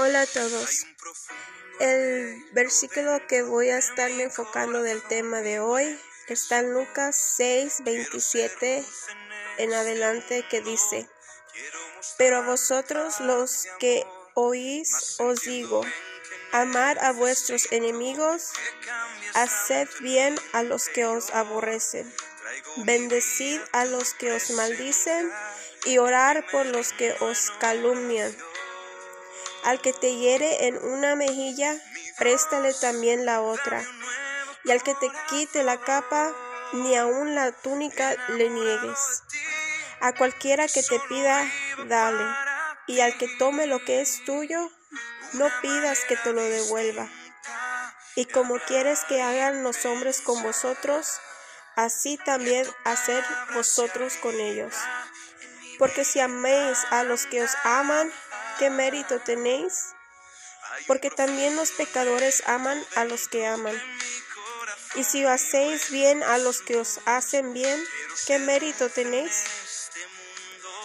Hola a todos. El versículo que voy a estarme enfocando del tema de hoy está en Lucas 6, 27 en adelante que dice, pero a vosotros los que oís os digo, amar a vuestros enemigos, haced bien a los que os aborrecen, bendecid a los que os maldicen y orar por los que os calumnian. Al que te hiere en una mejilla, préstale también la otra. Y al que te quite la capa, ni aun la túnica le niegues. A cualquiera que te pida, dale. Y al que tome lo que es tuyo, no pidas que te lo devuelva. Y como quieres que hagan los hombres con vosotros, así también hacer vosotros con ellos. Porque si améis a los que os aman, ¿qué mérito tenéis? Porque también los pecadores aman a los que aman. Y si hacéis bien a los que os hacen bien, ¿qué mérito tenéis?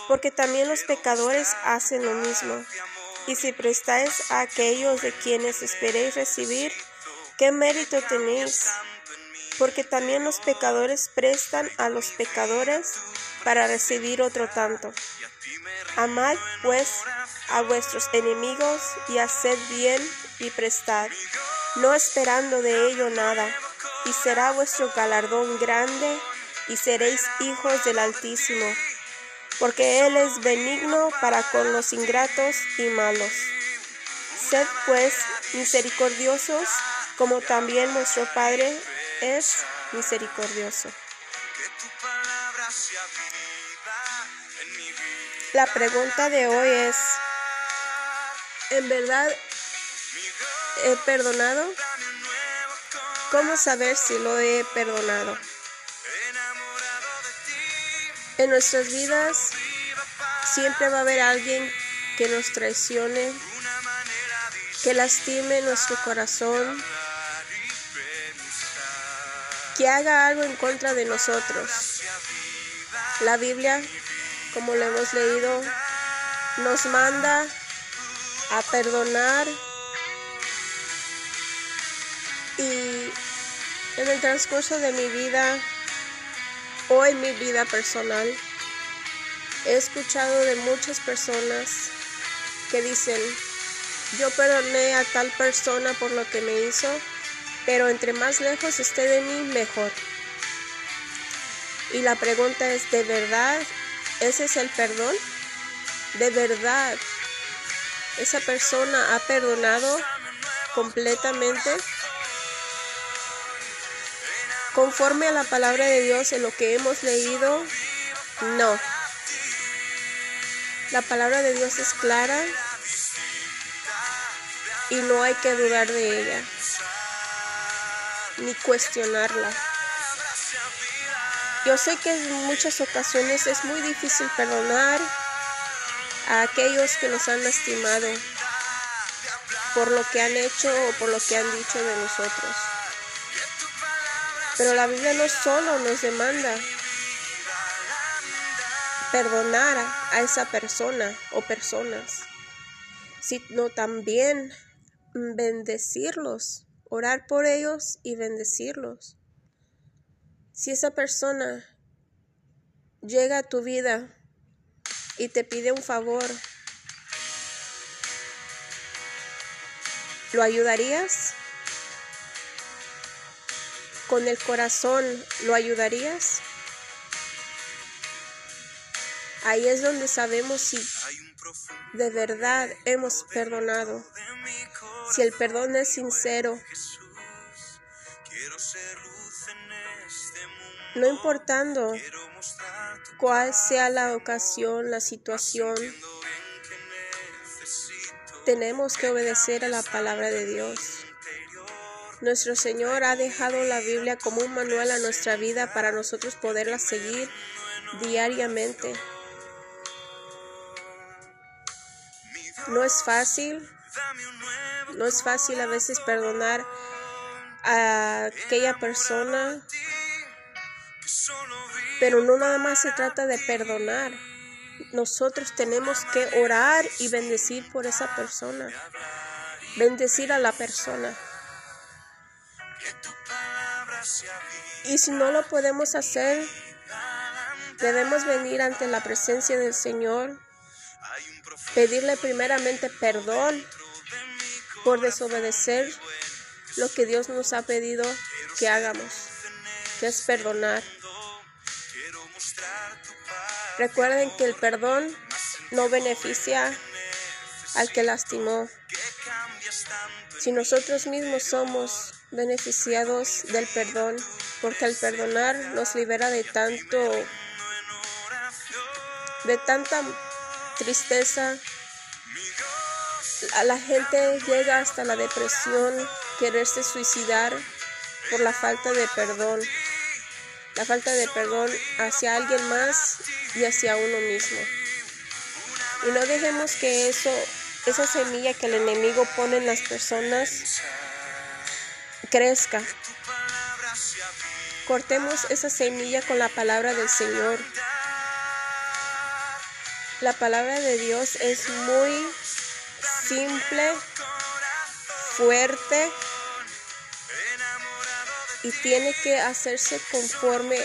Porque también los pecadores hacen lo mismo. Y si prestáis a aquellos de quienes esperéis recibir, ¿qué mérito tenéis? Porque también los pecadores prestan a los pecadores para recibir otro tanto. Amad pues a vuestros enemigos y haced bien y prestad, no esperando de ello nada, y será vuestro galardón grande y seréis hijos del Altísimo, porque Él es benigno para con los ingratos y malos. Sed pues misericordiosos, como también vuestro Padre es misericordioso. La pregunta de hoy es, ¿en verdad he perdonado? ¿Cómo saber si lo he perdonado? En nuestras vidas siempre va a haber alguien que nos traicione, que lastime nuestro corazón, que haga algo en contra de nosotros. La Biblia como lo hemos leído, nos manda a perdonar y en el transcurso de mi vida o en mi vida personal he escuchado de muchas personas que dicen yo perdoné a tal persona por lo que me hizo pero entre más lejos esté de mí mejor y la pregunta es de verdad ese es el perdón. De verdad, esa persona ha perdonado completamente conforme a la palabra de Dios en lo que hemos leído. No. La palabra de Dios es clara y no hay que dudar de ella ni cuestionarla. Yo sé que en muchas ocasiones es muy difícil perdonar a aquellos que nos han lastimado por lo que han hecho o por lo que han dicho de nosotros. Pero la Biblia no solo nos demanda perdonar a esa persona o personas, sino también bendecirlos, orar por ellos y bendecirlos. Si esa persona llega a tu vida y te pide un favor, ¿lo ayudarías? ¿Con el corazón lo ayudarías? Ahí es donde sabemos si de verdad hemos perdonado, si el perdón es sincero, no importando cuál sea la ocasión, la situación, tenemos que obedecer a la palabra de Dios. Nuestro Señor ha dejado la Biblia como un manual a nuestra vida para nosotros poderla seguir diariamente. No es fácil, no es fácil a veces perdonar a aquella persona pero no nada más se trata de perdonar, nosotros tenemos que orar y bendecir por esa persona. Bendecir a la persona. Y si no lo podemos hacer, debemos venir ante la presencia del Señor, pedirle primeramente perdón por desobedecer lo que Dios nos ha pedido que hagamos, que es perdonar. Recuerden que el perdón no beneficia al que lastimó. Si nosotros mismos somos beneficiados del perdón, porque al perdonar nos libera de tanto, de tanta tristeza. A la gente llega hasta la depresión, quererse suicidar por la falta de perdón, la falta de perdón hacia alguien más y hacia uno mismo. Y no dejemos que eso, esa semilla que el enemigo pone en las personas, crezca. Cortemos esa semilla con la palabra del Señor. La palabra de Dios es muy simple, fuerte y tiene que hacerse conforme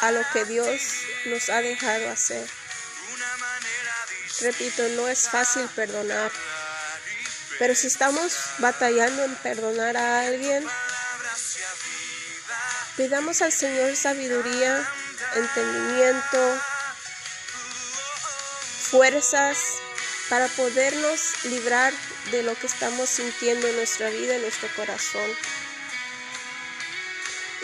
a lo que Dios nos ha dejado hacer. Repito, no es fácil perdonar. Pero si estamos batallando en perdonar a alguien, pidamos al Señor sabiduría, entendimiento, fuerzas para podernos librar de lo que estamos sintiendo en nuestra vida, en nuestro corazón.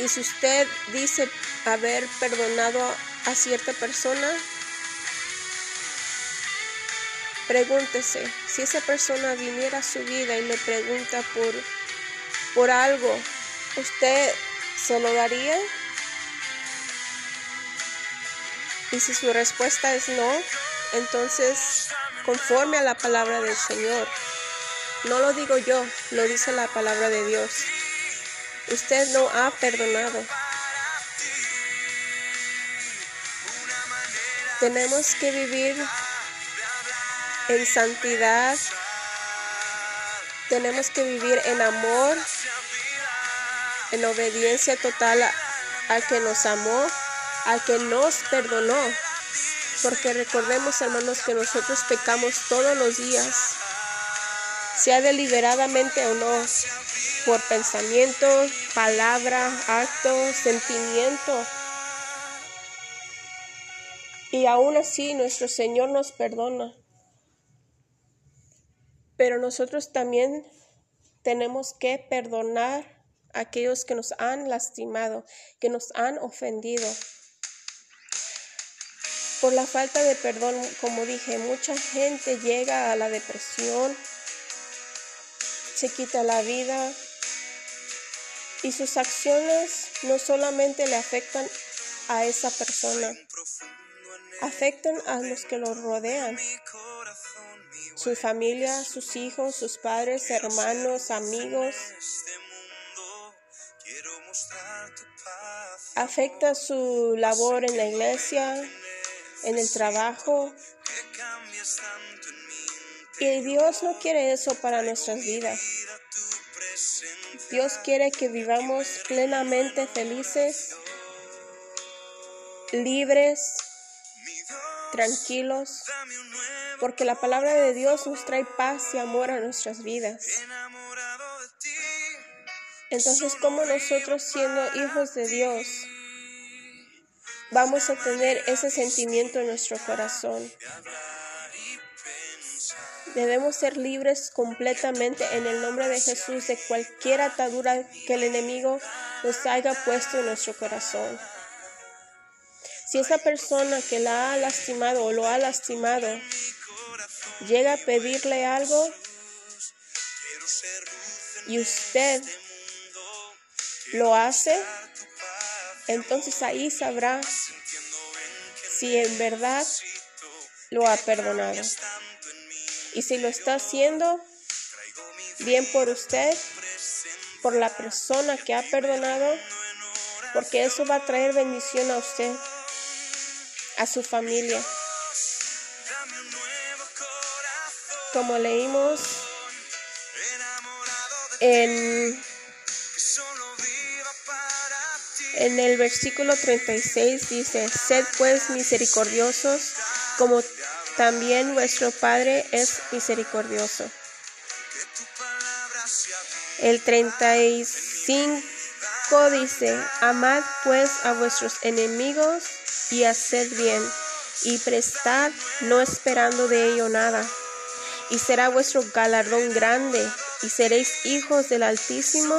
Y si usted dice haber perdonado a cierta persona, Pregúntese, si esa persona viniera a su vida y le pregunta por, por algo, ¿usted se lo daría? Y si su respuesta es no, entonces conforme a la palabra del Señor. No lo digo yo, lo dice la palabra de Dios. Usted no ha perdonado. Tenemos que vivir en santidad. Tenemos que vivir en amor, en obediencia total al que nos amó, al que nos perdonó. Porque recordemos, hermanos, que nosotros pecamos todos los días, sea deliberadamente o no, por pensamiento, palabra, acto, sentimiento. Y aún así nuestro Señor nos perdona. Pero nosotros también tenemos que perdonar a aquellos que nos han lastimado, que nos han ofendido. Por la falta de perdón, como dije, mucha gente llega a la depresión, se quita la vida y sus acciones no solamente le afectan a esa persona, afectan a los que lo rodean su familia, sus hijos, sus padres, hermanos, amigos. Afecta su labor en la iglesia, en el trabajo. Y Dios no quiere eso para nuestras vidas. Dios quiere que vivamos plenamente felices, libres, tranquilos, porque la palabra de Dios nos trae paz y amor a nuestras vidas. Entonces, ¿cómo nosotros siendo hijos de Dios vamos a tener ese sentimiento en nuestro corazón? Debemos ser libres completamente en el nombre de Jesús de cualquier atadura que el enemigo nos haya puesto en nuestro corazón. Si esa persona que la ha lastimado o lo ha lastimado llega a pedirle algo y usted lo hace, entonces ahí sabrá si en verdad lo ha perdonado. Y si lo está haciendo, bien por usted, por la persona que ha perdonado, porque eso va a traer bendición a usted, a su familia como leímos en, en el versículo 36 dice, sed pues misericordiosos como también vuestro Padre es misericordioso. El 35 dice, amad pues a vuestros enemigos y haced bien, y prestad no esperando de ello nada. Y será vuestro galardón grande, y seréis hijos del Altísimo,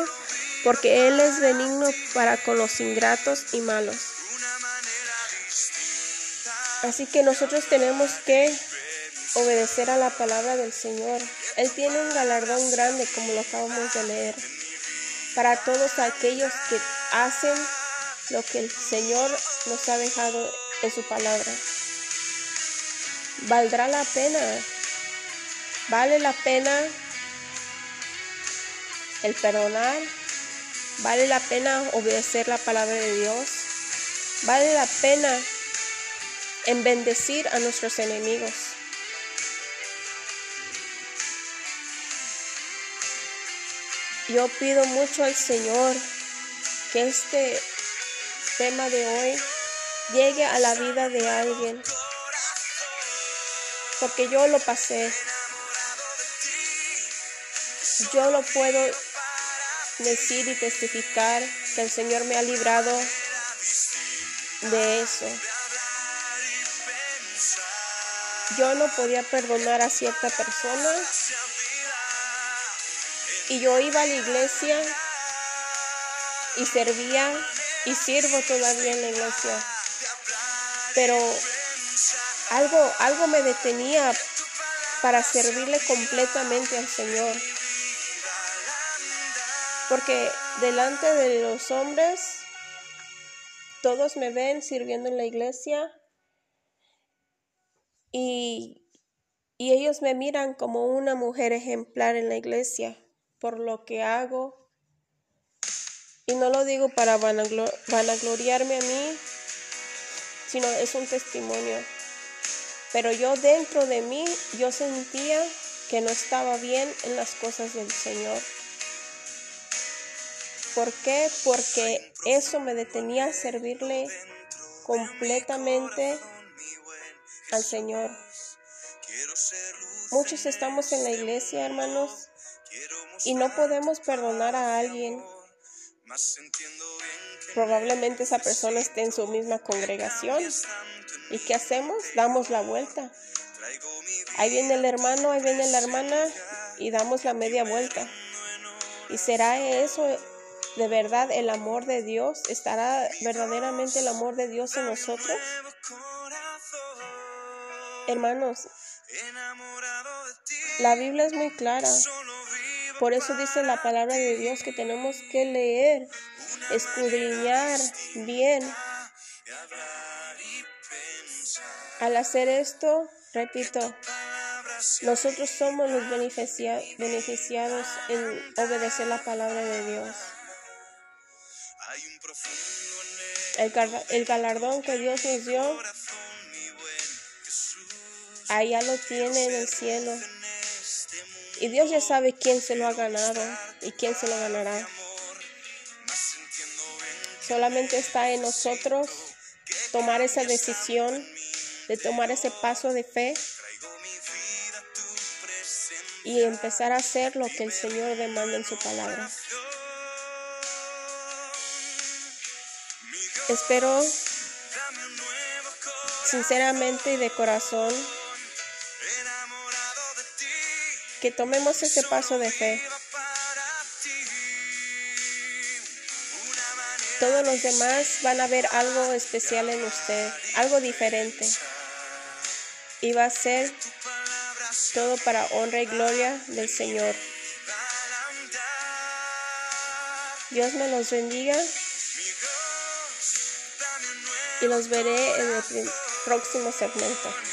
porque Él es benigno para con los ingratos y malos. Así que nosotros tenemos que obedecer a la palabra del Señor. Él tiene un galardón grande, como lo acabamos de leer para todos aquellos que hacen lo que el Señor nos ha dejado en su palabra. Valdrá la pena, vale la pena el perdonar, vale la pena obedecer la palabra de Dios, vale la pena en bendecir a nuestros enemigos. Yo pido mucho al Señor que este tema de hoy llegue a la vida de alguien, porque yo lo pasé. Yo lo puedo decir y testificar que el Señor me ha librado de eso. Yo no podía perdonar a cierta persona y yo iba a la iglesia y servía y sirvo todavía en la iglesia. Pero algo, algo me detenía para servirle completamente al Señor. Porque delante de los hombres, todos me ven sirviendo en la iglesia y, y ellos me miran como una mujer ejemplar en la iglesia por lo que hago. Y no lo digo para vanagloriarme a mí, sino es un testimonio. Pero yo dentro de mí, yo sentía que no estaba bien en las cosas del Señor. ¿Por qué? Porque eso me detenía a servirle completamente al Señor. Muchos estamos en la iglesia, hermanos, y no podemos perdonar a alguien. Probablemente esa persona esté en su misma congregación. ¿Y qué hacemos? Damos la vuelta. Ahí viene el hermano, ahí viene la hermana y damos la media vuelta. ¿Y será eso de verdad el amor de Dios? ¿Estará verdaderamente el amor de Dios en nosotros? Hermanos, la Biblia es muy clara. Por eso dice la palabra de Dios que tenemos que leer, escudriñar bien. Al hacer esto, repito, nosotros somos los beneficiados en obedecer la palabra de Dios. El, el galardón que Dios nos dio, allá lo tiene en el cielo. Y Dios ya sabe quién se lo ha ganado y quién se lo ganará. Solamente está en nosotros tomar esa decisión de tomar ese paso de fe y empezar a hacer lo que el Señor demanda en su palabra. Espero sinceramente y de corazón que tomemos ese paso de fe. Todos los demás van a ver algo especial en usted, algo diferente. Y va a ser todo para honra y gloria del Señor. Dios me los bendiga y los veré en el próximo segmento.